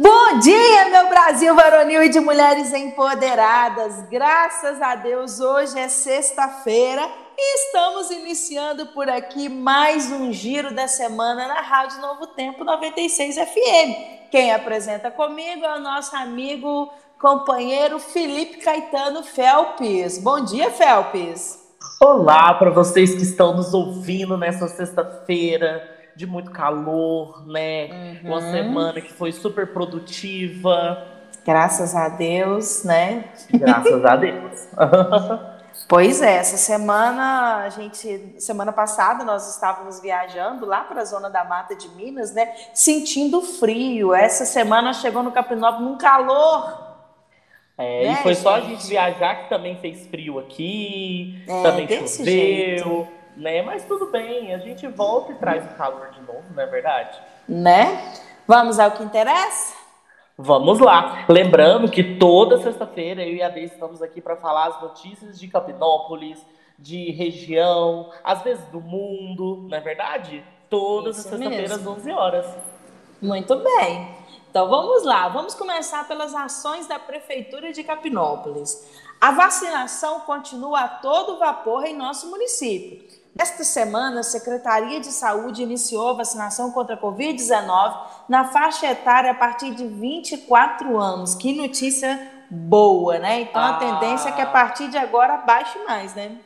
Bom dia, meu Brasil varonil e de mulheres empoderadas. Graças a Deus, hoje é sexta-feira e estamos iniciando por aqui mais um giro da semana na Rádio Novo Tempo 96 FM. Quem apresenta comigo é o nosso amigo, companheiro Felipe Caetano Felpes. Bom dia, Felpes. Olá para vocês que estão nos ouvindo nessa sexta-feira de muito calor, né? Uhum. Uma semana que foi super produtiva. Graças a Deus, né? Graças a Deus. pois é, essa semana a gente, semana passada nós estávamos viajando lá para a zona da Mata de Minas, né? Sentindo frio. Essa semana chegou no Capinópolis num calor. É, né, e foi gente? só a gente viajar que também fez frio aqui, é, também choveu. Jeito né? Mas tudo bem, a gente volta e traz o calor de novo, não é verdade? Né? Vamos ao que interessa? Vamos lá. Lembrando que toda sexta-feira eu e a Dei estamos aqui para falar as notícias de Capinópolis, de região, às vezes do mundo, não é verdade? Todas as sexta-feiras, às 11 horas. Muito bem. Então vamos lá, vamos começar pelas ações da Prefeitura de Capinópolis. A vacinação continua a todo vapor em nosso município. Esta semana, a Secretaria de Saúde iniciou a vacinação contra a Covid-19 na faixa etária a partir de 24 anos. Que notícia boa, né? Então ah. a tendência é que a partir de agora baixe mais, né?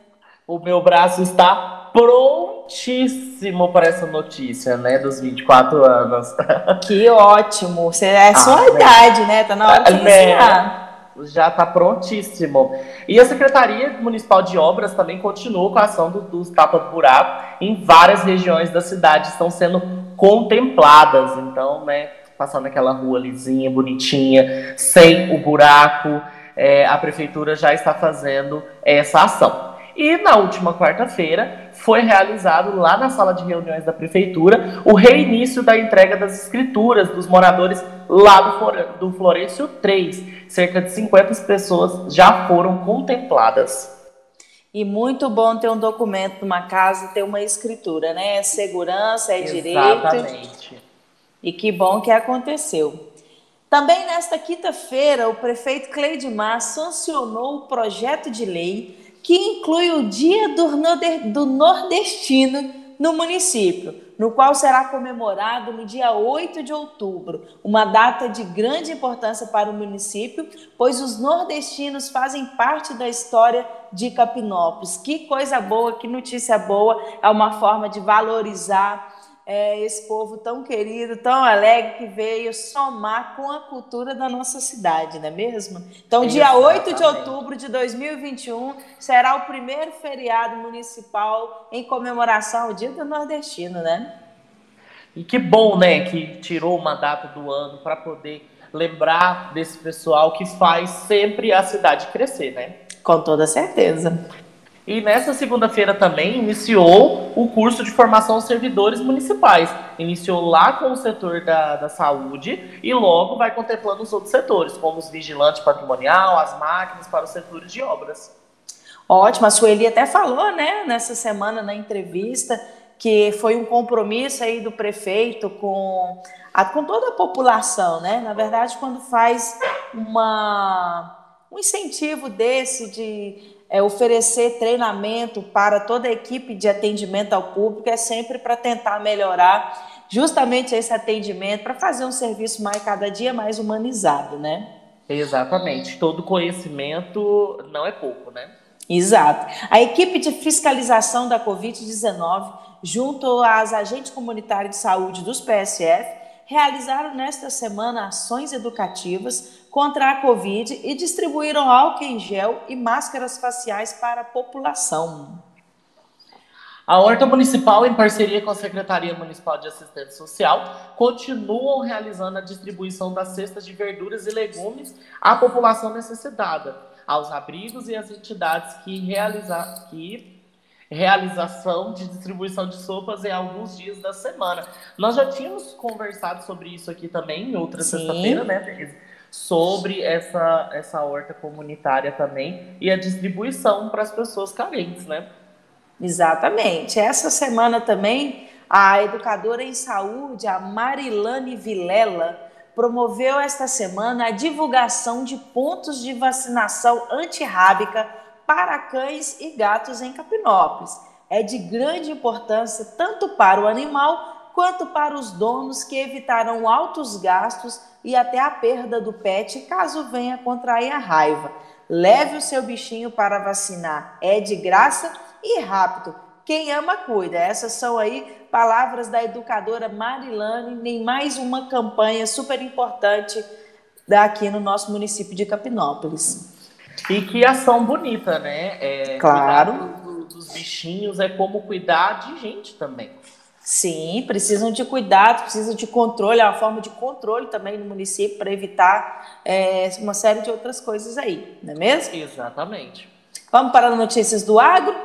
O meu braço está prontíssimo para essa notícia, né? Dos 24 anos. Que ótimo! Você é sua ah, idade, né? né? Tá na hora de né? já está prontíssimo. E a Secretaria Municipal de Obras também continua com a ação do, dos tapa-buraco em várias regiões da cidade, estão sendo contempladas. Então, né, passando aquela rua lisinha, bonitinha, sem o buraco, é, a Prefeitura já está fazendo essa ação. E na última quarta-feira foi realizado lá na sala de reuniões da prefeitura o reinício da entrega das escrituras dos moradores lá do, do Florencio 3. Cerca de 50 pessoas já foram contempladas. E muito bom ter um documento numa casa, ter uma escritura, né? É segurança, é Exatamente. direito. Exatamente. E que bom que aconteceu. Também nesta quinta-feira, o prefeito Cleidmar sancionou o projeto de lei que inclui o Dia do Nordestino no município, no qual será comemorado no dia 8 de outubro, uma data de grande importância para o município, pois os nordestinos fazem parte da história de Capinópolis. Que coisa boa, que notícia boa, é uma forma de valorizar é, esse povo tão querido, tão alegre que veio somar com a cultura da nossa cidade, não é mesmo? Então, dia 8 de outubro de 2021 será o primeiro feriado municipal em comemoração ao Dia do Nordestino, né? E que bom, né, que tirou uma data do ano para poder lembrar desse pessoal que faz sempre a cidade crescer, né? Com toda certeza. E nessa segunda-feira também iniciou o curso de formação aos servidores municipais. Iniciou lá com o setor da, da saúde e logo vai contemplando os outros setores, como os vigilantes patrimonial, as máquinas para os setores de obras. Ótimo, a Sueli até falou, né, nessa semana na entrevista, que foi um compromisso aí do prefeito com, a, com toda a população, né? Na verdade, quando faz uma, um incentivo desse de é, oferecer treinamento para toda a equipe de atendimento ao público é sempre para tentar melhorar justamente esse atendimento, para fazer um serviço mais cada dia mais humanizado, né? Exatamente. Todo conhecimento não é pouco, né? Exato. A equipe de fiscalização da Covid-19, junto às agentes comunitários de saúde dos PSF, realizaram nesta semana ações educativas contra a Covid e distribuíram álcool em gel e máscaras faciais para a população. A Horta Municipal, em parceria com a Secretaria Municipal de Assistência Social, continuam realizando a distribuição das cestas de verduras e legumes à população necessitada, aos abrigos e às entidades que, realiza, que realização de distribuição de sopas em alguns dias da semana. Nós já tínhamos conversado sobre isso aqui também em outra sexta-feira, né, Teresa? Sobre essa, essa horta comunitária também e a distribuição para as pessoas carentes, né? Exatamente. Essa semana também, a educadora em saúde, a Marilane Vilela, promoveu esta semana a divulgação de pontos de vacinação antirrábica para cães e gatos em Capinópolis. É de grande importância tanto para o animal quanto para os donos que evitarão altos gastos e até a perda do pet caso venha contrair a raiva. Leve o seu bichinho para vacinar. É de graça e rápido. Quem ama, cuida. Essas são aí palavras da educadora Marilane em mais uma campanha super importante daqui no nosso município de Capinópolis. E que ação bonita, né? É, claro. Cuidar dos bichinhos é como cuidar de gente também. Sim, precisam de cuidado, precisam de controle, é uma forma de controle também no município para evitar é, uma série de outras coisas aí, não é mesmo? Exatamente. Vamos para as notícias do agro?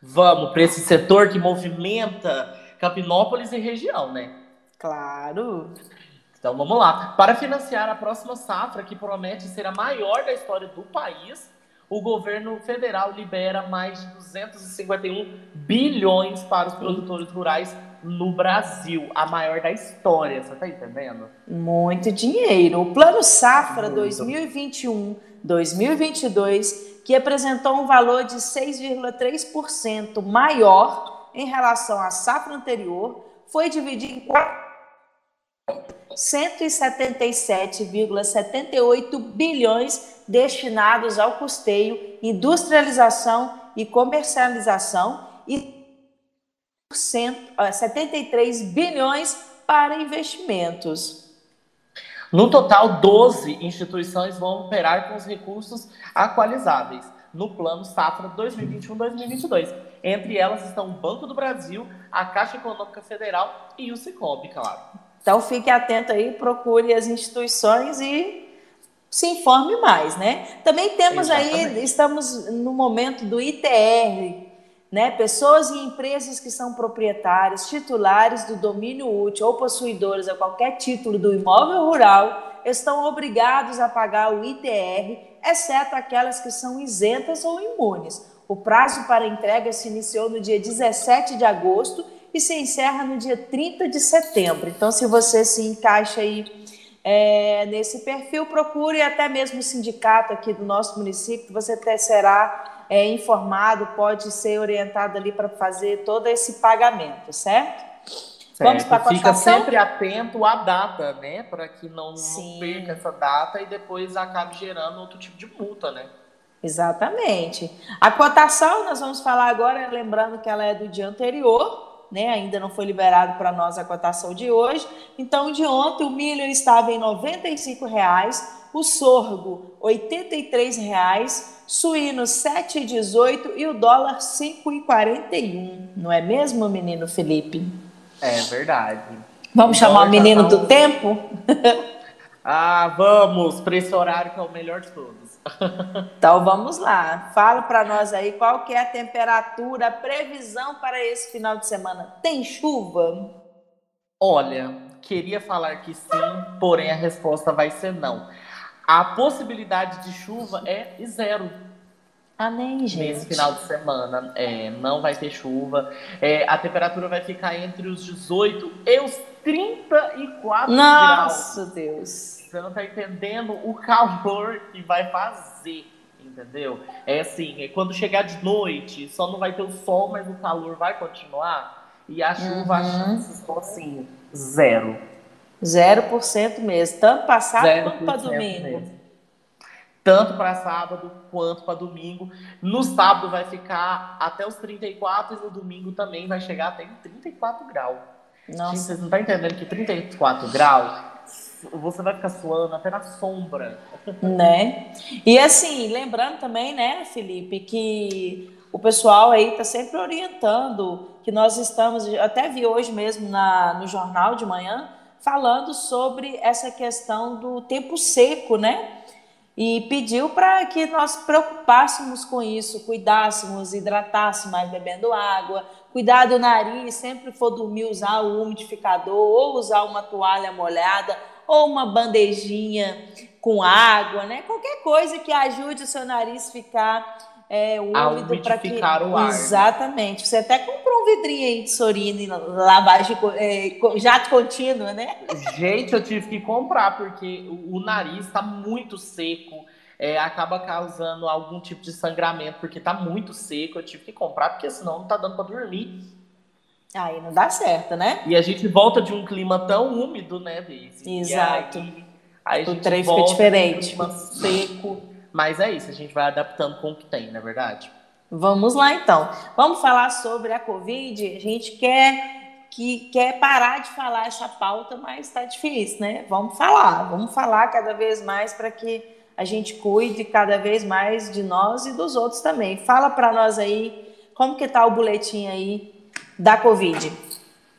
Vamos para esse setor que movimenta Capinópolis e região, né? Claro. Então vamos lá. Para financiar a próxima safra, que promete ser a maior da história do país, o governo federal libera mais de 251 bilhões para os produtores rurais no Brasil, a maior da história, você está entendendo? Muito dinheiro. O Plano Safra 2021-2022, que apresentou um valor de 6,3% maior em relação à safra anterior, foi dividido em quatro 177,78 bilhões destinados ao custeio, industrialização e comercialização e 73 bilhões para investimentos. No total, 12 instituições vão operar com os recursos aqualizáveis no Plano Safra 2021-2022. Entre elas estão o Banco do Brasil, a Caixa Econômica Federal e o Cicobi, claro. Então fique atento aí, procure as instituições e se informe mais, né? Também temos Exatamente. aí, estamos no momento do ITR, né? Pessoas e empresas que são proprietários, titulares do domínio útil ou possuidores a qualquer título do imóvel rural estão obrigados a pagar o ITR, exceto aquelas que são isentas ou imunes. O prazo para entrega se iniciou no dia 17 de agosto e se encerra no dia 30 de setembro. Então, se você se encaixa aí é, nesse perfil, procure até mesmo o sindicato aqui do nosso município, você até será é, informado, pode ser orientado ali para fazer todo esse pagamento, certo? certo. Vamos para a Fica sempre atento à data, né? Para que não, não perca essa data e depois acabe gerando outro tipo de multa, né? Exatamente. A cotação, nós vamos falar agora, lembrando que ela é do dia anterior, né? Ainda não foi liberado para nós a cotação de hoje. Então, de ontem o milho estava em R$ reais, o sorgo R$ reais, suíno 7,18 e o dólar 5,41. Não é mesmo, menino Felipe? É verdade. Vamos o chamar o menino tá do tempo? ah, vamos, para esse horário que é o melhor de todos. Então vamos lá. Fala para nós aí qual que é a temperatura, a previsão para esse final de semana. Tem chuva? Olha, queria falar que sim, porém a resposta vai ser não. A possibilidade de chuva é zero. Ah, nem, gente. Nesse final de semana, é, não vai ter chuva. É, a temperatura vai ficar entre os 18 e os 34 Nossa, graus. Nossa, Deus. Você não tá entendendo o calor que vai fazer, entendeu? É assim, é quando chegar de noite, só não vai ter o sol, mas o calor vai continuar. E a chuva, uhum. as chances são assim, zero. Zero por cento mesmo, tanto para sábado quanto para domingo. Mesmo. Tanto para sábado quanto para domingo. No sábado vai ficar até os 34 e no domingo também vai chegar até 34 graus. Nossa. Gente, vocês não estão entendendo que 34 graus você vai ficar suando até na sombra. Né? E assim, lembrando também, né, Felipe, que o pessoal aí está sempre orientando que nós estamos, até vi hoje mesmo na, no jornal de manhã, falando sobre essa questão do tempo seco, né? E pediu para que nós preocupássemos com isso, cuidássemos, hidratássemos mais bebendo água, cuidar do nariz, sempre for dormir usar o umidificador ou usar uma toalha molhada ou uma bandejinha com água, né? Qualquer coisa que ajude o seu nariz ficar é, úmido para que o ar. exatamente. Você até comprou um vidrinho aí de sorina e lavagem, é, jato contínuo, né? Gente, eu tive que comprar, porque o, o nariz tá muito seco. É, acaba causando algum tipo de sangramento, porque tá muito seco. Eu tive que comprar, porque senão não tá dando para dormir. Aí não dá certo, né? E a gente volta de um clima tão úmido, né, Daisy? Exato. Aí, aí, o trem fica diferente. Um clima seco. Mas é isso, a gente vai adaptando com o que tem, não é verdade? Vamos lá então. Vamos falar sobre a Covid. A gente quer que quer parar de falar essa pauta, mas está difícil, né? Vamos falar, vamos falar cada vez mais para que a gente cuide cada vez mais de nós e dos outros também. Fala para nós aí como que tá o boletim aí da Covid.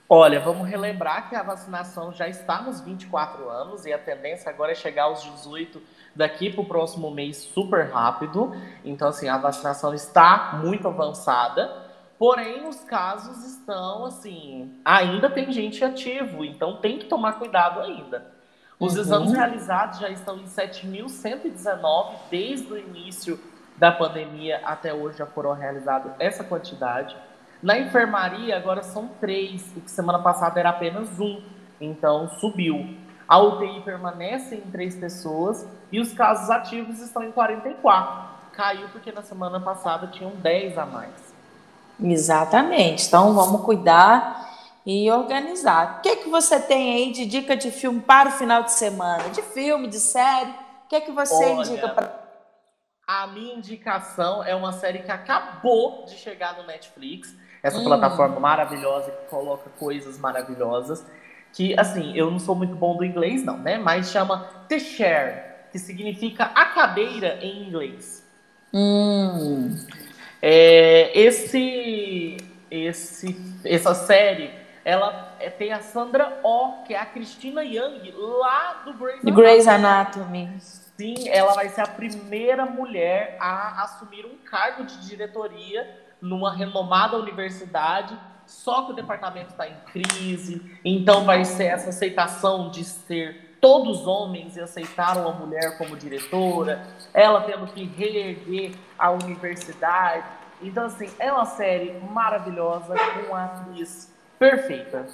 Olha, vamos relembrar que a vacinação já está nos 24 anos e a tendência agora é chegar aos 18 daqui para o próximo mês super rápido. Então, assim, a vacinação está muito avançada. Porém, os casos estão assim, ainda tem gente ativo, então tem que tomar cuidado ainda. Os uhum. exames realizados já estão em 7.119 desde o início da pandemia até hoje já foram realizados essa quantidade. Na enfermaria agora são três, o que semana passada era apenas um, então subiu. A UTI permanece em três pessoas e os casos ativos estão em 44. Caiu porque na semana passada tinham 10 a mais. Exatamente. Então vamos cuidar e organizar. O que, que você tem aí de dica de filme para o final de semana? De filme, de série? O que, que você Olha, indica para. A minha indicação é uma série que acabou de chegar no Netflix. Essa hum. plataforma maravilhosa que coloca coisas maravilhosas que, assim, eu não sou muito bom do inglês, não, né? Mas chama The Chair, que significa a cadeira em inglês. Hum. É, esse, esse, essa série, ela é, tem a Sandra Oh, que é a Cristina Young, lá do Grey's Anatomy. Grey's Anatomy. Sim, ela vai ser a primeira mulher a assumir um cargo de diretoria numa renomada universidade só que o departamento está em crise, então vai ser essa aceitação de ser todos homens e aceitar uma mulher como diretora, ela tendo que reerguer a universidade. Então, assim, é uma série maravilhosa, com uma atriz perfeita.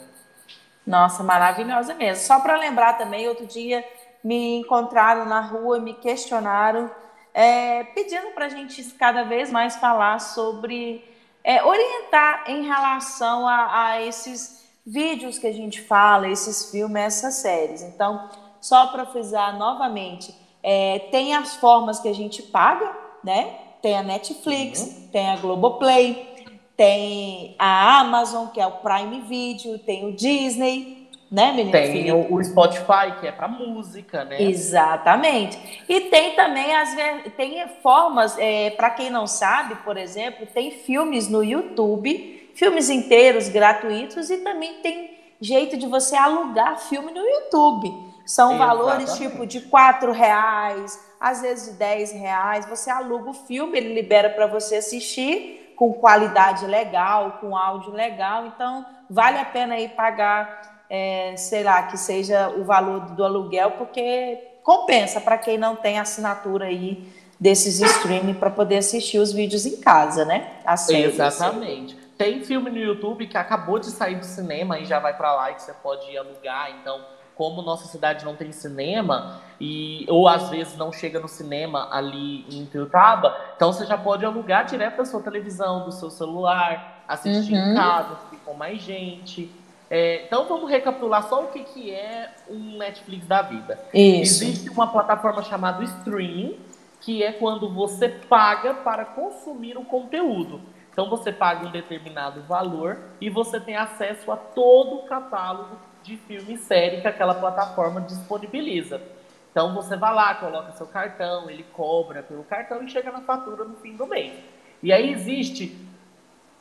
Nossa, maravilhosa mesmo. Só para lembrar também, outro dia me encontraram na rua, me questionaram, é, pedindo para a gente cada vez mais falar sobre é, orientar em relação a, a, esses vídeos que a gente fala, esses filmes, essas séries. Então, só para frisar novamente, é, tem as formas que a gente paga, né? Tem a Netflix, uhum. tem a Globoplay, tem a Amazon, que é o Prime Video, tem o Disney, né, menino? Tem o, o, Spotify, que é para música, né? Exatamente. E tem também as tem formas, é, para quem não sabe, por exemplo, tem filmes no YouTube, filmes inteiros gratuitos, e também tem jeito de você alugar filme no YouTube. São Exatamente. valores tipo de quatro reais, às vezes de 10 reais. Você aluga o filme, ele libera para você assistir com qualidade legal, com áudio legal. Então, vale a pena aí pagar é, sei lá, que seja o valor do aluguel, porque compensa para quem não tem assinatura aí desses streaming para poder assistir os vídeos em casa, né? Exatamente. Tem filme no YouTube que acabou de sair do cinema e já vai para lá e que você pode alugar. Então, como nossa cidade não tem cinema e ou às vezes não chega no cinema ali em Tiltaba, então você já pode alugar direto da sua televisão, do seu celular, assistir uhum. em casa, com mais gente. É, então vamos recapitular só o que, que é um Netflix da vida. Isso. Existe uma plataforma chamada Stream, que é quando você paga para consumir o conteúdo. Então você paga um determinado valor e você tem acesso a todo o catálogo de filme e série que aquela plataforma disponibiliza. Então você vai lá, coloca seu cartão, ele cobra pelo cartão e chega na fatura no fim do mês. E aí existe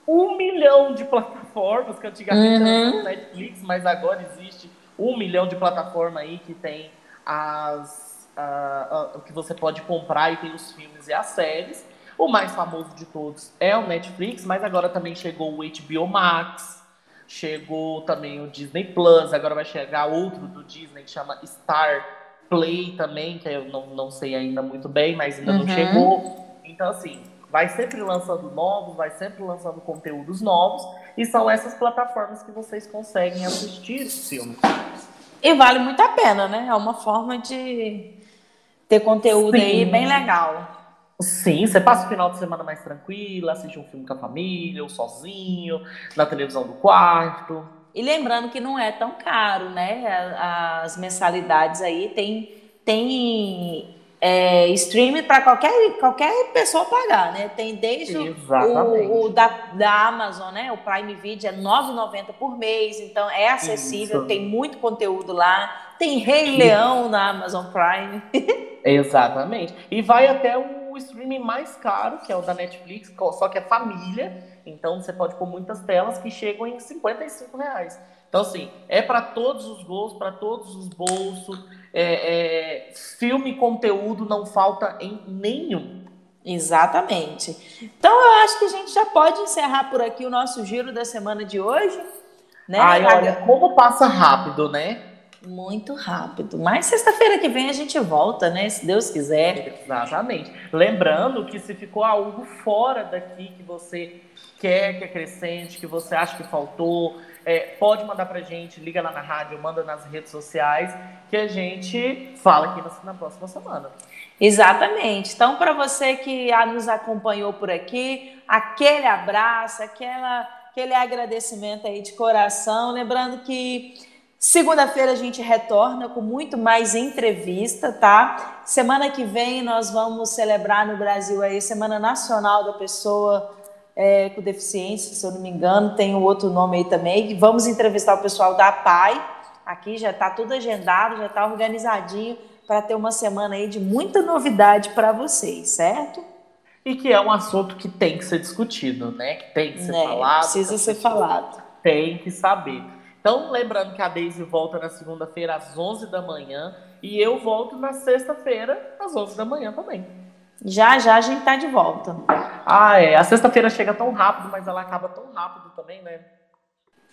um milhão de plataformas, que antigamente uhum. era Netflix, mas agora existe um milhão de plataformas aí que tem as uh, que você pode comprar e tem os filmes e as séries. O mais famoso de todos é o Netflix, mas agora também chegou o HBO Max, chegou também o Disney Plus, agora vai chegar outro do Disney que chama Star Play também, que eu não, não sei ainda muito bem, mas ainda uhum. não chegou. Então, assim, vai sempre lançando novos, vai sempre lançando conteúdos novos. E são essas plataformas que vocês conseguem assistir filmes. E vale muito a pena, né? É uma forma de ter conteúdo Sim. aí bem legal. Sim, você passa o final de semana mais tranquilo, assiste um filme com a família, ou sozinho, na televisão do quarto. E lembrando que não é tão caro, né? As mensalidades aí tem, tem é, streaming para qualquer, qualquer pessoa pagar, né? Tem desde o, o, da, da Amazon, né? O Prime Video é R$ 9,90 por mês, então é acessível, Isso. tem muito conteúdo lá. Tem Rei Leão na Amazon Prime. Exatamente. E vai até o streaming mais caro, que é o da Netflix, só que é família. Então você pode pôr muitas telas que chegam em 55 reais. Então, assim, é para todos os gostos, para todos os bolsos. É, é, filme conteúdo não falta em nenhum. Exatamente. Então, eu acho que a gente já pode encerrar por aqui o nosso giro da semana de hoje. Né? Ai, olha, como passa rápido, né? Muito rápido. Mas sexta-feira que vem a gente volta, né? Se Deus quiser. Exatamente. Lembrando que se ficou algo fora daqui que você quer que acrescente, que você acha que faltou, é, pode mandar pra gente, liga lá na rádio, manda nas redes sociais, que a gente fala aqui na, na próxima semana. Exatamente. Então, para você que nos acompanhou por aqui, aquele abraço, aquela, aquele agradecimento aí de coração. Lembrando que segunda-feira a gente retorna com muito mais entrevista, tá? Semana que vem nós vamos celebrar no Brasil aí Semana Nacional da Pessoa é, com deficiência, se eu não me engano, tem um outro nome aí também. Vamos entrevistar o pessoal da PAI. Aqui já está tudo agendado, já está organizadinho para ter uma semana aí de muita novidade para vocês, certo? E que é um assunto que tem que ser discutido, né? Que tem que ser né? falado. Precisa ser falado. Tem que saber. Então, lembrando que a Daisy volta na segunda-feira às 11 da manhã e eu volto na sexta-feira às 11 da manhã também. Já já a gente está de volta. Ah, é. A sexta-feira chega tão rápido, mas ela acaba tão rápido também, né?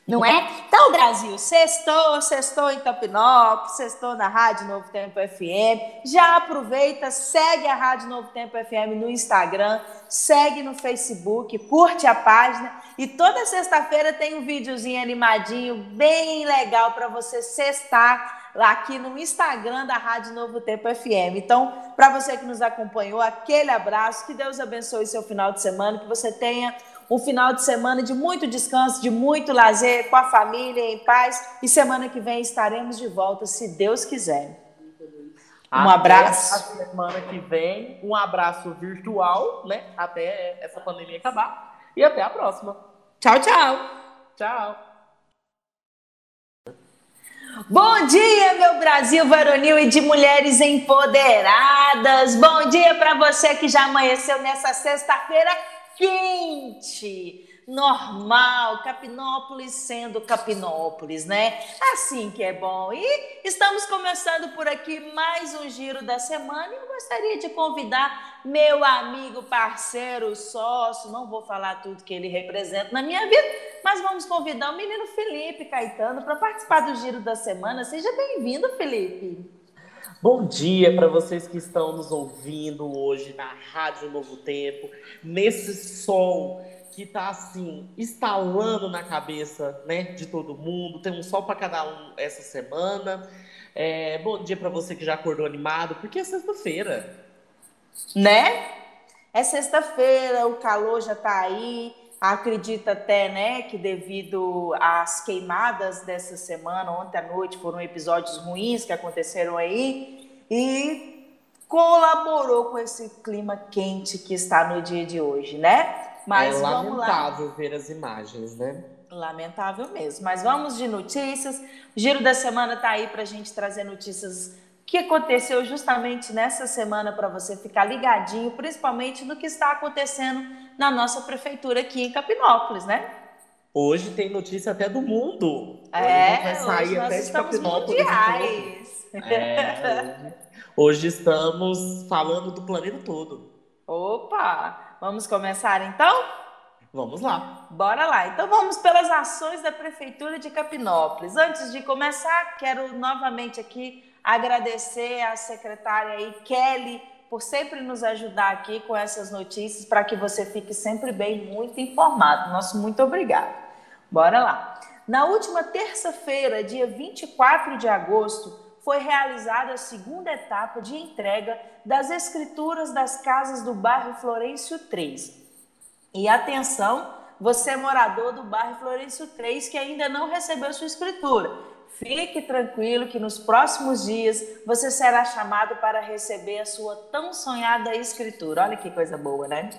Não é? Então, Brasil, sextou, sextou em Campinópolis, sextou na Rádio Novo Tempo FM. Já aproveita, segue a Rádio Novo Tempo FM no Instagram, segue no Facebook, curte a página. E toda sexta-feira tem um videozinho animadinho, bem legal para você sextar aqui no Instagram da Rádio Novo Tempo FM. Então, para você que nos acompanhou, aquele abraço, que Deus abençoe seu final de semana, que você tenha um final de semana de muito descanso, de muito lazer, com a família, em paz. E semana que vem estaremos de volta, se Deus quiser. Um até abraço. A semana que vem, um abraço virtual, né? Até essa pandemia acabar. E até a próxima. Tchau, tchau. Tchau. Bom dia, meu Brasil varonil e de mulheres empoderadas. Bom dia para você que já amanheceu nessa sexta-feira quente, normal, Capinópolis sendo Capinópolis, né? Assim que é bom. E estamos começando por aqui mais um giro da semana e eu gostaria de convidar meu amigo, parceiro, sócio, não vou falar tudo que ele representa na minha vida, mas vamos convidar o menino Felipe Caetano para participar do giro da semana. Seja bem-vindo, Felipe. Bom dia para vocês que estão nos ouvindo hoje na Rádio Novo Tempo, nesse sol que está assim instalando na cabeça, né, de todo mundo. Tem um sol para cada um essa semana. É, bom dia para você que já acordou animado, porque é sexta-feira, né? É sexta-feira, o calor já está aí. Acredita até, né, que devido às queimadas dessa semana, ontem à noite, foram episódios ruins que aconteceram aí e colaborou com esse clima quente que está no dia de hoje, né? Mas é lamentável ver as imagens, né? Lamentável mesmo. Mas vamos de notícias. O giro da semana está aí para a gente trazer notícias que aconteceu justamente nessa semana para você ficar ligadinho, principalmente no que está acontecendo na nossa prefeitura aqui em Capinópolis, né? Hoje tem notícia até do mundo. É, vai sair hoje até de Capinópolis. Mundiais. É, hoje estamos falando do planeta todo. Opa! Vamos começar então? Vamos lá. Bora lá. Então vamos pelas ações da Prefeitura de Capinópolis. Antes de começar, quero novamente aqui agradecer à secretária aí, Kelly, por sempre nos ajudar aqui com essas notícias para que você fique sempre bem, muito informado. Nosso muito obrigado. Bora lá. Na última terça-feira, dia 24 de agosto, foi realizada a segunda etapa de entrega das escrituras das casas do bairro Florencio 3. E atenção, você é morador do bairro Florencio 3 que ainda não recebeu sua escritura. Fique tranquilo que nos próximos dias você será chamado para receber a sua tão sonhada escritura. Olha que coisa boa, né?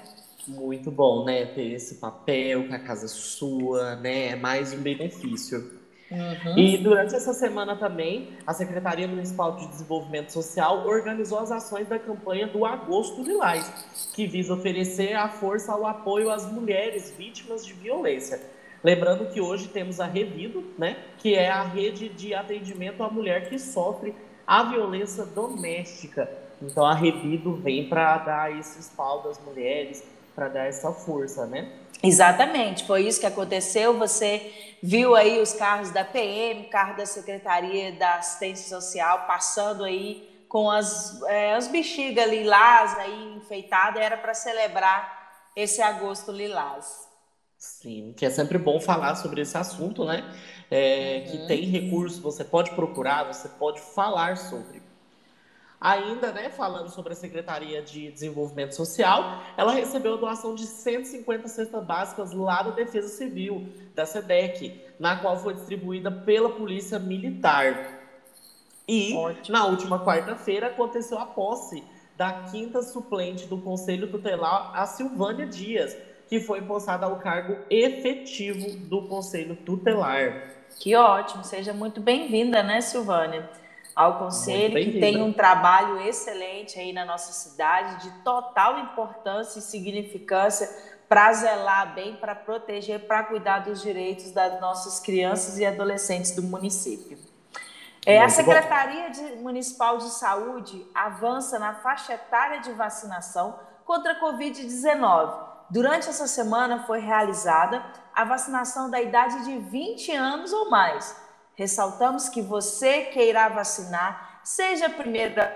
Muito bom, né? Ter esse papel com a casa sua, né? É mais um benefício. Uhum. E durante essa semana também, a Secretaria Municipal de Desenvolvimento Social organizou as ações da campanha do Agosto Lilás, que visa oferecer a força ao apoio às mulheres vítimas de violência. Lembrando que hoje temos a Revido, né, que é a rede de atendimento à mulher que sofre a violência doméstica. Então a Revido vem para dar esse respaldo às mulheres, para dar essa força, né? Exatamente, foi isso que aconteceu. Você viu aí os carros da PM, carro da Secretaria da Assistência Social passando aí com as, é, as bexigas lilás aí enfeitadas, era para celebrar esse agosto lilás. Sim, que é sempre bom falar sobre esse assunto, né? É, uhum. Que tem recursos, você pode procurar, você pode falar sobre. Ainda, né, falando sobre a Secretaria de Desenvolvimento Social, ela recebeu a doação de 150 cestas básicas lá da Defesa Civil, da SEDEC, na qual foi distribuída pela Polícia Militar. E, Ótimo. na última quarta-feira, aconteceu a posse da quinta suplente do Conselho Tutelar, a Silvânia Dias, que foi empossada ao cargo efetivo do Conselho Tutelar. Que ótimo, seja muito bem-vinda, né, Silvânia? ao Conselho, que tem um trabalho excelente aí na nossa cidade, de total importância e significância para zelar bem, para proteger, para cuidar dos direitos das nossas crianças e adolescentes do município. É, a Secretaria de, Municipal de Saúde avança na faixa etária de vacinação contra a Covid-19. Durante essa semana foi realizada a vacinação da idade de 20 anos ou mais Ressaltamos que você que irá vacinar, seja a primeira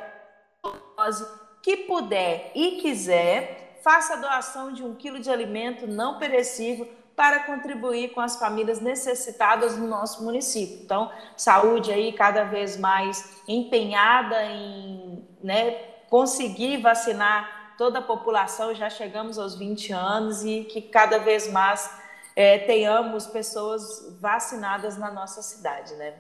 dose, que puder e quiser, faça a doação de um quilo de alimento não perecível para contribuir com as famílias necessitadas no nosso município. Então, saúde aí cada vez mais empenhada em né, conseguir vacinar toda a população, já chegamos aos 20 anos e que cada vez mais é, tenhamos pessoas vacinadas na nossa cidade, né?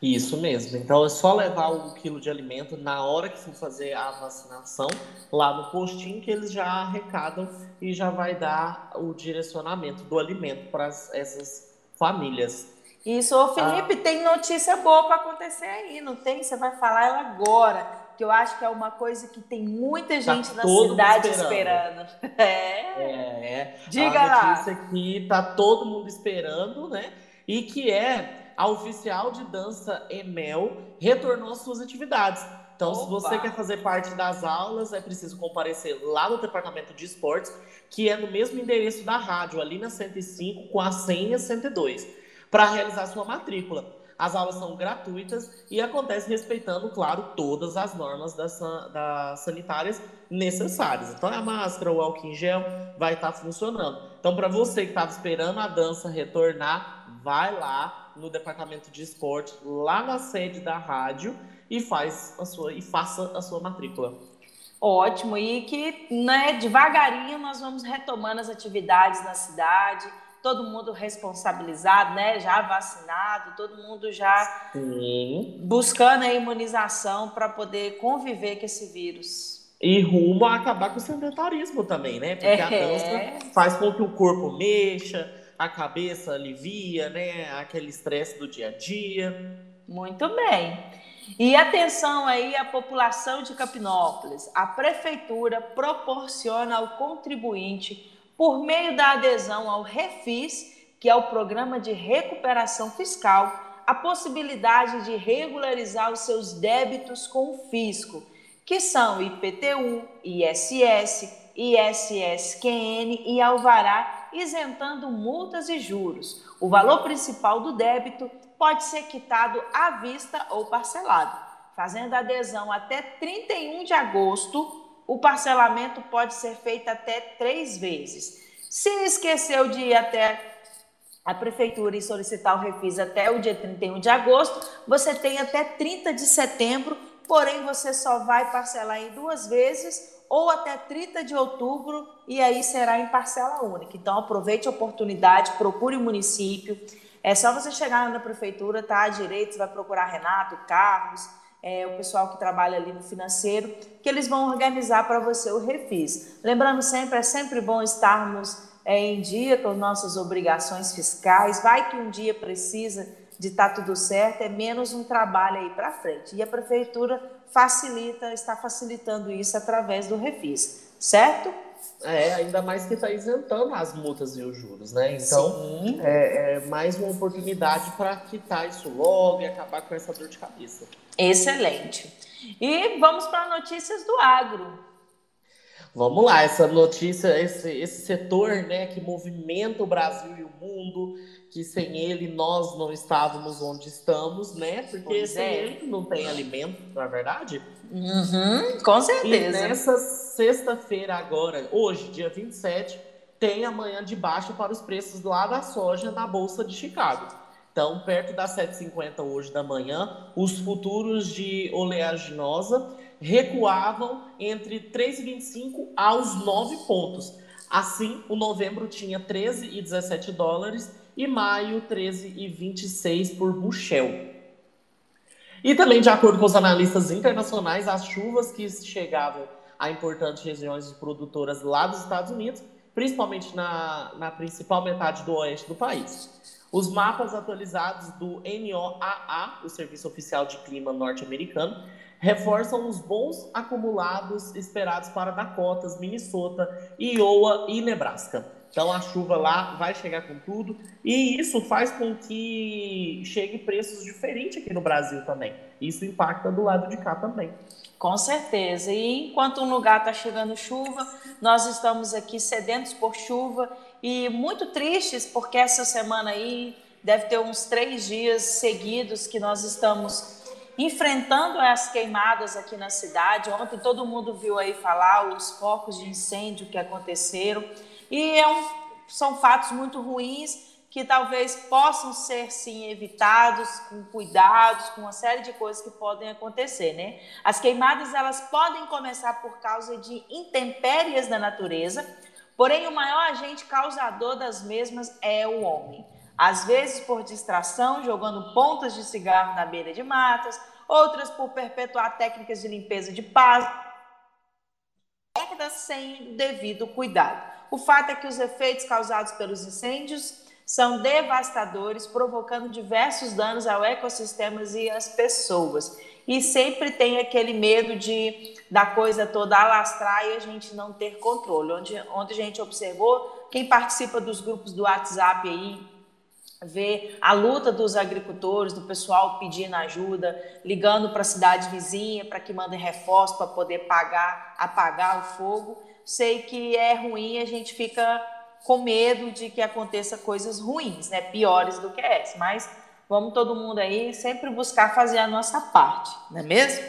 Isso mesmo. Então é só levar o quilo de alimento na hora que for fazer a vacinação lá no postinho que eles já arrecadam e já vai dar o direcionamento do alimento para essas famílias. Isso, ô Felipe, ah. tem notícia boa para acontecer aí, não tem? Você vai falar ela agora que eu acho que é uma coisa que tem muita tá gente tá na cidade esperando. esperando. É. é. é. Diga lá. A notícia que tá todo mundo esperando, né? E que é a oficial de dança Emel retornou às suas atividades. Então, Opa. se você quer fazer parte das aulas, é preciso comparecer lá no departamento de esportes, que é no mesmo endereço da rádio, ali na 105, com a senha 102, para realizar sua matrícula. As aulas são gratuitas e acontecem respeitando, claro, todas as normas das, das sanitárias necessárias. Então, a máscara, o álcool em gel vai estar tá funcionando. Então, para você que estava esperando a dança retornar, vai lá no departamento de esporte, lá na sede da rádio e faz a sua e faça a sua matrícula. Ótimo, e que né, devagarinho nós vamos retomando as atividades na cidade todo mundo responsabilizado, né? Já vacinado, todo mundo já Sim. buscando a imunização para poder conviver com esse vírus. E rumo a acabar com o sedentarismo também, né? Porque é. a dança faz com que o corpo mexa, a cabeça alivia, né? Aquele estresse do dia a dia. Muito bem. E atenção aí à população de Capinópolis. A prefeitura proporciona ao contribuinte por meio da adesão ao REFIS, que é o Programa de Recuperação Fiscal, a possibilidade de regularizar os seus débitos com o fisco, que são IPTU, ISS, ISSQN e Alvará, isentando multas e juros. O valor principal do débito pode ser quitado à vista ou parcelado. Fazendo adesão até 31 de agosto, o parcelamento pode ser feito até três vezes. Se esqueceu de ir até a prefeitura e solicitar o refis até o dia 31 de agosto, você tem até 30 de setembro, porém você só vai parcelar em duas vezes ou até 30 de outubro e aí será em parcela única. Então aproveite a oportunidade, procure o município. É só você chegar na prefeitura, tá à direita, você vai procurar Renato, Carlos, é, o pessoal que trabalha ali no financeiro, que eles vão organizar para você o refis. Lembrando sempre, é sempre bom estarmos é, em dia com nossas obrigações fiscais. Vai que um dia precisa de estar tá tudo certo, é menos um trabalho aí para frente. E a prefeitura facilita, está facilitando isso através do refis, certo? É, ainda mais que está isentando as multas e os juros, né? Então, é, é, mais uma oportunidade para quitar isso logo e acabar com essa dor de cabeça. Excelente. E vamos para notícias do agro. Vamos lá, essa notícia, esse, esse setor né, que movimenta o Brasil e o mundo, que sem ele nós não estávamos onde estamos, né? Porque pois sem é. ele não tem alimento, não é verdade? Uhum, com certeza. E nessa sexta-feira agora, hoje, dia 27, tem amanhã de baixa para os preços lá da soja na Bolsa de Chicago. Então, perto das 7h50 hoje da manhã, os futuros de oleaginosa recuavam entre 3,25 aos 9 pontos. Assim, o novembro tinha 13,17 dólares e maio 13,26 por bushel. E também, de acordo com os analistas internacionais, as chuvas que chegavam a importantes regiões produtoras lá dos Estados Unidos, principalmente na, na principal metade do oeste do país. Os mapas atualizados do NOAA, o Serviço Oficial de Clima norte-americano, reforçam os bons acumulados esperados para Dakotas, Minnesota, Iowa e Nebraska. Então a chuva lá vai chegar com tudo e isso faz com que chegue preços diferentes aqui no Brasil também. Isso impacta do lado de cá também. Com certeza. E enquanto um lugar está chegando chuva, nós estamos aqui sedentos por chuva e muito tristes porque essa semana aí deve ter uns três dias seguidos que nós estamos enfrentando as queimadas aqui na cidade. Ontem todo mundo viu aí falar os focos de incêndio que aconteceram. E é um, são fatos muito ruins que talvez possam ser sim evitados com cuidados, com uma série de coisas que podem acontecer, né? As queimadas elas podem começar por causa de intempéries da natureza, porém o maior agente causador das mesmas é o homem às vezes por distração, jogando pontas de cigarro na beira de matas, outras por perpetuar técnicas de limpeza de paz, sem devido cuidado. O fato é que os efeitos causados pelos incêndios são devastadores, provocando diversos danos ao ecossistema e às pessoas. E sempre tem aquele medo de da coisa toda alastrar e a gente não ter controle. Onde, onde a gente observou, quem participa dos grupos do WhatsApp aí, ver a luta dos agricultores, do pessoal pedindo ajuda, ligando para a cidade vizinha para que mandem reforço para poder pagar, apagar o fogo. Sei que é ruim, a gente fica com medo de que aconteça coisas ruins, né? Piores do que essa, mas vamos todo mundo aí sempre buscar fazer a nossa parte, não é mesmo?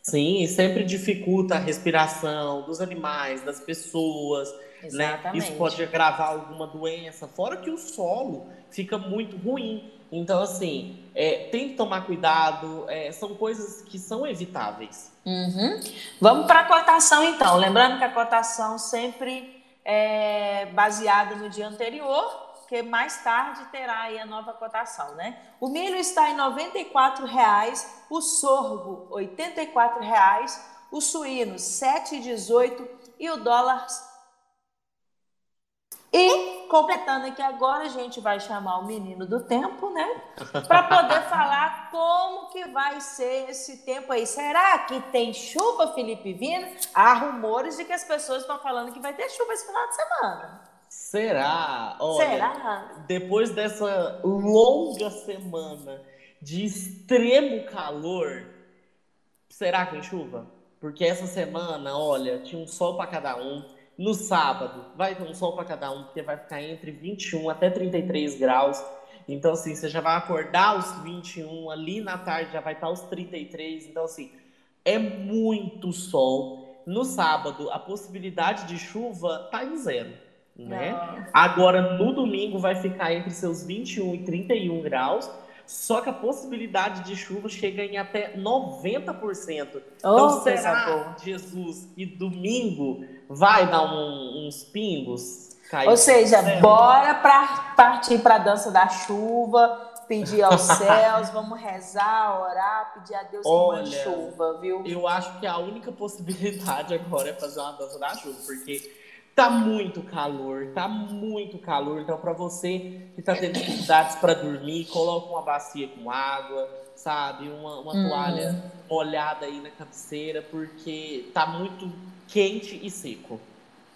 Sim, sempre dificulta a respiração dos animais, das pessoas, Exatamente. Né? Isso pode agravar alguma doença, fora que o solo fica muito ruim. Então, assim, é, tem que tomar cuidado, é, são coisas que são evitáveis. Uhum. Vamos para a cotação, então. Lembrando que a cotação sempre é baseada no dia anterior, que mais tarde terá aí a nova cotação, né? O milho está em R$ reais, o sorgo R$ reais, o suíno R$ 7,18 e o dólar e completando aqui agora, a gente vai chamar o menino do tempo, né? Para poder falar como que vai ser esse tempo aí. Será que tem chuva, Felipe Vina? Há rumores de que as pessoas estão falando que vai ter chuva esse final de semana. Será? Olha, Será? Depois dessa longa semana de extremo calor, será que tem chuva? Porque essa semana, olha, tinha um sol para cada um no sábado, vai ter um sol para cada um, porque vai ficar entre 21 até 33 graus. Então, assim, você já vai acordar aos 21, ali na tarde já vai estar aos 33. Então, assim, é muito sol. No sábado, a possibilidade de chuva tá em zero. Né? Agora, no domingo, vai ficar entre seus 21 e 31 graus. Só que a possibilidade de chuva chega em até 90%. Oh, então, será, Jesus, e domingo vai dar um, uns pingos? Ou seja, bora pra partir para a dança da chuva, pedir aos céus, vamos rezar, orar, pedir a Deus Olha, que mande chuva, viu? Eu acho que a única possibilidade agora é fazer uma dança da chuva, porque Tá muito calor, tá muito calor. Então, para você que tá tendo dificuldades para dormir, coloca uma bacia com água, sabe? Uma, uma hum. toalha molhada aí na cabeceira, porque tá muito quente e seco.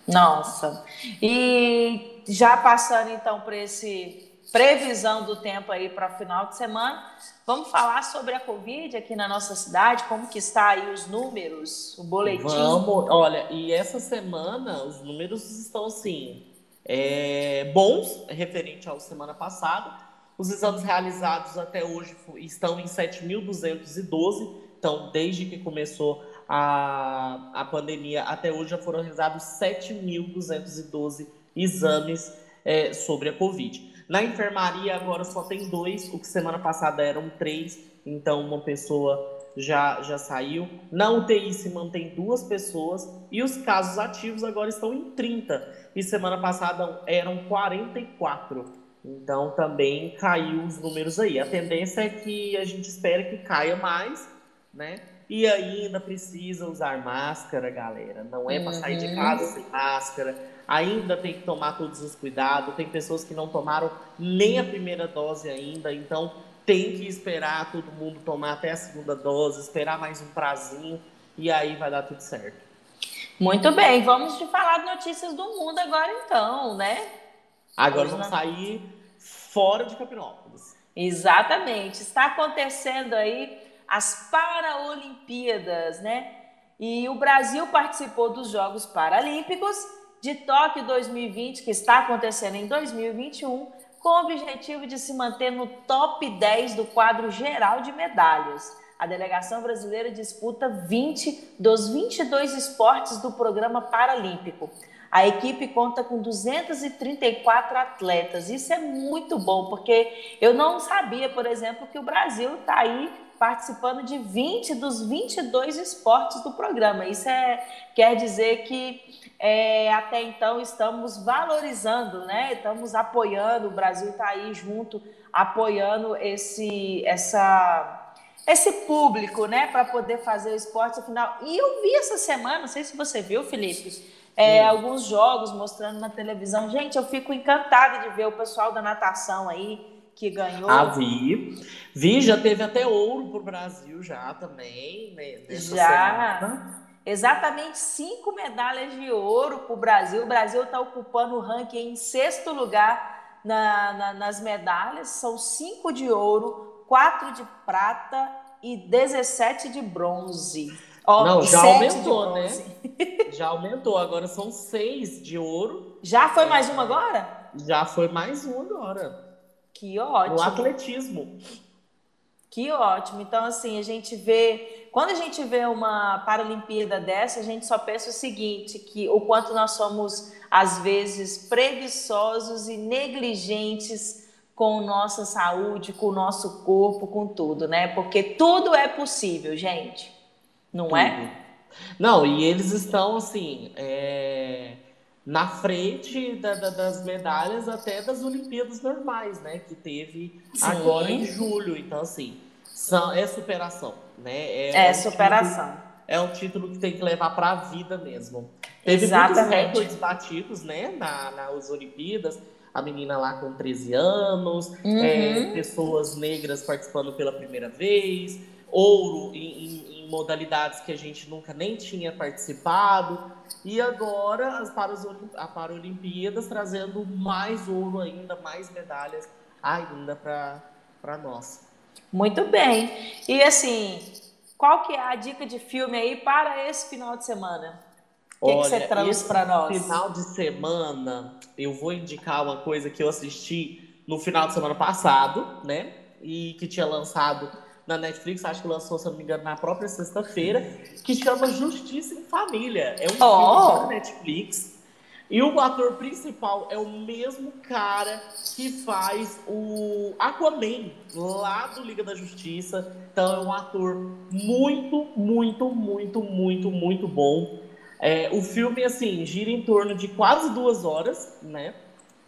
Nossa. E já passando então para esse previsão do tempo aí para final de semana. Vamos falar sobre a Covid aqui na nossa cidade, como que está aí os números, o boletim? Vamos, olha, e essa semana os números estão assim, é, bons, referente à semana passada. Os exames realizados até hoje estão em 7.212, então desde que começou a, a pandemia até hoje já foram realizados 7.212 exames é, sobre a Covid. Na enfermaria agora só tem dois, o que semana passada eram três, então uma pessoa já, já saiu. Na UTI se mantém duas pessoas e os casos ativos agora estão em 30 e semana passada eram 44. Então também caiu os números aí. A tendência é que a gente espera que caia mais, né? E ainda precisa usar máscara, galera. Não é para sair de casa sem máscara ainda tem que tomar todos os cuidados. Tem pessoas que não tomaram nem a primeira dose ainda, então tem que esperar todo mundo tomar até a segunda dose, esperar mais um prazinho e aí vai dar tudo certo. Muito bem, vamos te falar de notícias do mundo agora então, né? Agora vamos sair fora de Capinópolis. Exatamente, está acontecendo aí as Paralimpíadas, né? E o Brasil participou dos Jogos Paralímpicos de Tóquio 2020, que está acontecendo em 2021, com o objetivo de se manter no top 10 do quadro geral de medalhas. A delegação brasileira disputa 20 dos 22 esportes do programa paralímpico. A equipe conta com 234 atletas. Isso é muito bom, porque eu não sabia, por exemplo, que o Brasil está aí participando de 20 dos 22 esportes do programa. Isso é, quer dizer que é, até então estamos valorizando, né? Estamos apoiando, o Brasil está aí junto, apoiando esse, essa, esse público, né? Para poder fazer o esporte afinal. E eu vi essa semana, não sei se você viu, Felipe, é, alguns jogos mostrando na televisão. Gente, eu fico encantada de ver o pessoal da natação aí que ganhou. Ah, vi. Vi, já teve até ouro para o Brasil já também, né, já. Semana. Exatamente cinco medalhas de ouro para o Brasil. O Brasil está ocupando o ranking em sexto lugar na, na, nas medalhas. São cinco de ouro, quatro de prata e 17 de bronze. Oh, Não, já aumentou, né? Já aumentou. Agora são seis de ouro. Já foi mais uma agora? Já foi mais uma agora. Que ótimo. No atletismo. Que ótimo. Então, assim, a gente vê. Quando a gente vê uma Paralimpíada dessa, a gente só pensa o seguinte: que o quanto nós somos, às vezes, preguiçosos e negligentes com nossa saúde, com o nosso corpo, com tudo, né? Porque tudo é possível, gente. Não é? tudo. é? Não, e eles estão assim. É na frente da, da, das medalhas até das Olimpíadas normais, né? Que teve Sim. agora em julho. Então, assim, são, é superação, né? É, é um superação. Título, é um título que tem que levar para a vida mesmo. Teve Exatamente. muitos recordes batidos, né? Na, nas Olimpíadas. A menina lá com 13 anos, é, uhum. é, pessoas negras participando pela primeira vez, ouro em, em modalidades que a gente nunca nem tinha participado. E agora as a Paralimpíadas trazendo mais ouro ainda, mais medalhas ainda para nós. Muito bem. E assim, qual que é a dica de filme aí para esse final de semana? O que, que você trouxe para nós? Final de semana, eu vou indicar uma coisa que eu assisti no final de semana passado, né? E que tinha lançado na Netflix, acho que lançou, se não me engano, na própria sexta-feira, que chama Justiça em Família. É um oh. filme da Netflix E o ator principal é o mesmo cara que faz o Aquaman, lá do Liga da Justiça. Então é um ator muito, muito, muito, muito, muito bom. É, o filme, assim, gira em torno de quase duas horas, né?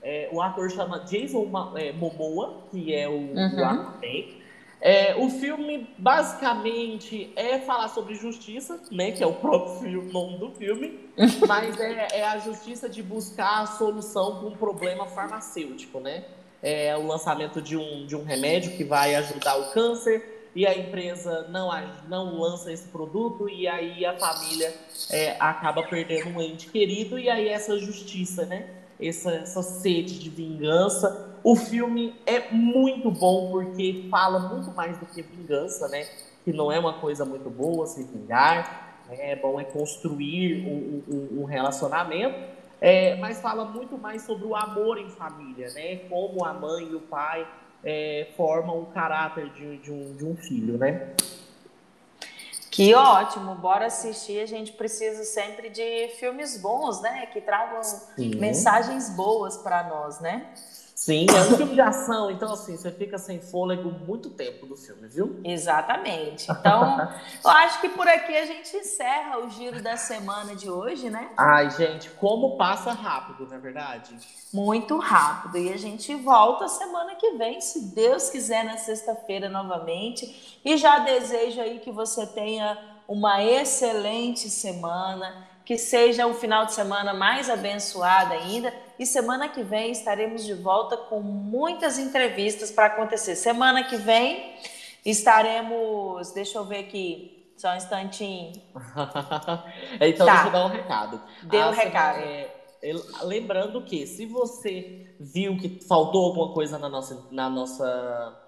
É, o ator chama Jason é, Momoa, que é o, uhum. o Aquaman. É, o filme basicamente é falar sobre justiça, né? Que é o próprio nome do filme, mas é, é a justiça de buscar a solução para um problema farmacêutico, né? É o lançamento de um, de um remédio que vai ajudar o câncer e a empresa não, não lança esse produto e aí a família é, acaba perdendo um ente querido e aí essa justiça, né? Essa, essa sede de vingança o filme é muito bom porque fala muito mais do que vingança, né? Que não é uma coisa muito boa se vingar, né? é bom é construir um, um, um relacionamento, é, mas fala muito mais sobre o amor em família, né? Como a mãe e o pai é, formam o caráter de, de, um, de um filho, né? Que ótimo, bora assistir. A gente precisa sempre de filmes bons, né? Que tragam Sim. mensagens boas para nós, né? Sim, é um filme de ação, então assim, você fica sem fôlego muito tempo do filme, viu? Exatamente. Então, eu acho que por aqui a gente encerra o giro da semana de hoje, né? Ai, gente, como passa rápido, não é verdade? Muito rápido. E a gente volta semana que vem, se Deus quiser, na sexta-feira novamente. E já desejo aí que você tenha uma excelente semana que seja um final de semana mais abençoado ainda. E semana que vem estaremos de volta com muitas entrevistas para acontecer. Semana que vem estaremos. Deixa eu ver aqui, só um instantinho. então, tá. deixa eu dar um recado. Deu um recado. É, lembrando que se você viu que faltou alguma coisa na nossa, na nossa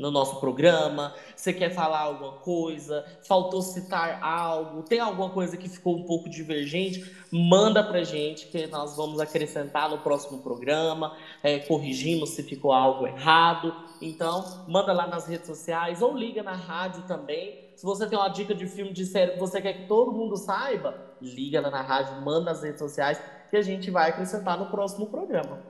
no nosso programa, você quer falar alguma coisa, faltou citar algo, tem alguma coisa que ficou um pouco divergente, manda pra gente que nós vamos acrescentar no próximo programa, é, corrigimos se ficou algo errado. Então, manda lá nas redes sociais ou liga na rádio também. Se você tem uma dica de filme, de série que você quer que todo mundo saiba, liga lá na rádio, manda nas redes sociais que a gente vai acrescentar no próximo programa.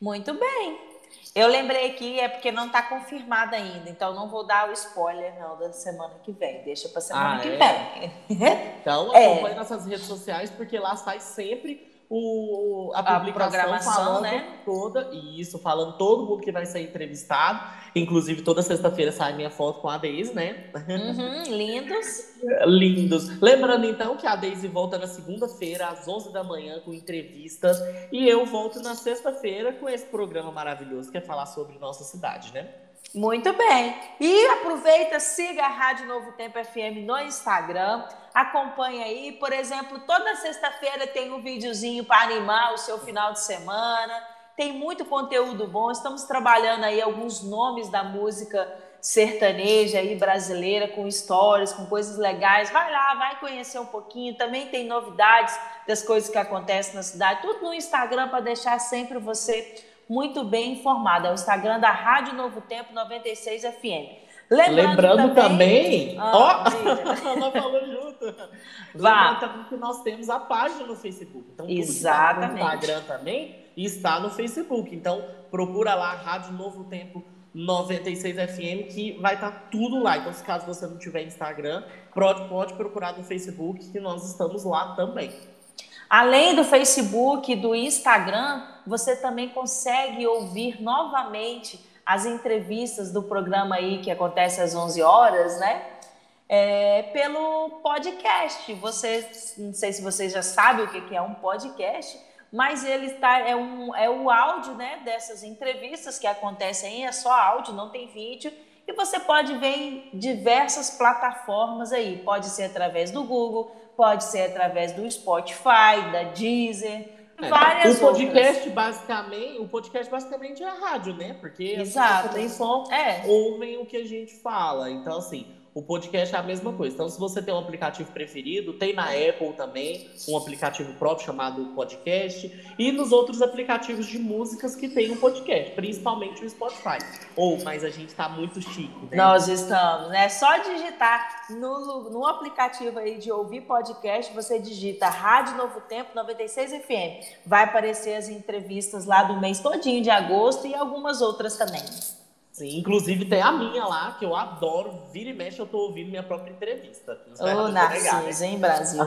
Muito bem. Eu lembrei aqui, é porque não está confirmado ainda, então não vou dar o spoiler não da semana que vem. Deixa para semana ah, que é? vem. Então acompanhe é. nossas redes sociais, porque lá sai sempre o, a, a publicação falando né? toda, isso, falando todo mundo que vai ser entrevistado. Inclusive, toda sexta-feira sai minha foto com a Deise, né? Uhum, lindos. lindos. Lembrando, então, que a Deise volta na segunda-feira, às 11 da manhã, com entrevistas. E eu volto na sexta-feira com esse programa maravilhoso que é falar sobre nossa cidade, né? Muito bem. E aproveita, siga a Rádio Novo Tempo FM no Instagram. Acompanhe aí. Por exemplo, toda sexta-feira tem um videozinho para animar o seu final de semana. Tem muito conteúdo bom. Estamos trabalhando aí alguns nomes da música sertaneja aí brasileira com histórias, com coisas legais. Vai lá, vai conhecer um pouquinho. Também tem novidades das coisas que acontecem na cidade. Tudo no Instagram para deixar sempre você muito bem informada. É o Instagram da Rádio Novo Tempo 96 FM. Lembrando, Lembrando também, também ó, nós falamos junto. Vá. Que nós temos a página no Facebook. Então, Exatamente. no Instagram também está no Facebook. Então, procura lá Rádio Novo Tempo 96 FM que vai estar tá tudo lá. Então, se caso você não tiver Instagram, pode, pode procurar no Facebook que nós estamos lá também. Além do Facebook e do Instagram, você também consegue ouvir novamente as entrevistas do programa aí que acontece às 11 horas, né? É, pelo podcast. Você, não sei se vocês já sabem o que é um podcast, mas ele está é, um, é o áudio né, dessas entrevistas que acontecem é só áudio, não tem vídeo. E você pode ver em diversas plataformas aí. Pode ser através do Google, pode ser através do Spotify, da Deezer, é, várias o podcast outras. basicamente, o podcast basicamente é a rádio, né? Porque Exato. nem só é. ouvem o que a gente fala. Então assim, O podcast é a mesma coisa. Então, se você tem um aplicativo preferido, tem na Apple também um aplicativo próprio chamado Podcast e nos outros aplicativos de músicas que tem um podcast, principalmente o Spotify. Ou, oh, mas a gente está muito chique, né? Nós estamos, né? Só digitar no, no aplicativo aí de ouvir podcast, você digita Rádio Novo Tempo 96 FM. Vai aparecer as entrevistas lá do mês todinho de agosto e algumas outras também. Sim, inclusive tem a minha lá, que eu adoro. Vira e mexe, eu tô ouvindo minha própria entrevista. Ô, Narciso, né? hein, Brasil?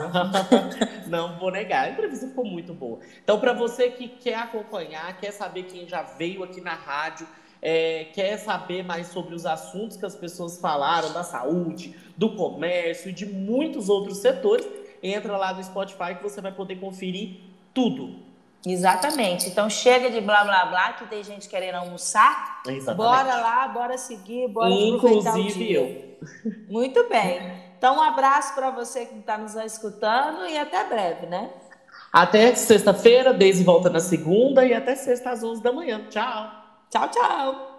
não vou negar. A entrevista ficou muito boa. Então, para você que quer acompanhar, quer saber quem já veio aqui na rádio, é, quer saber mais sobre os assuntos que as pessoas falaram, da saúde, do comércio e de muitos outros setores, entra lá no Spotify que você vai poder conferir tudo Exatamente. Então chega de blá blá blá, que tem gente querendo almoçar. Exatamente. Bora lá, bora seguir, bora Inclusive eu. Muito bem. Então um abraço para você que está nos escutando e até breve, né? Até sexta-feira, Deise volta na segunda e até sexta às 11 da manhã. Tchau. Tchau, tchau.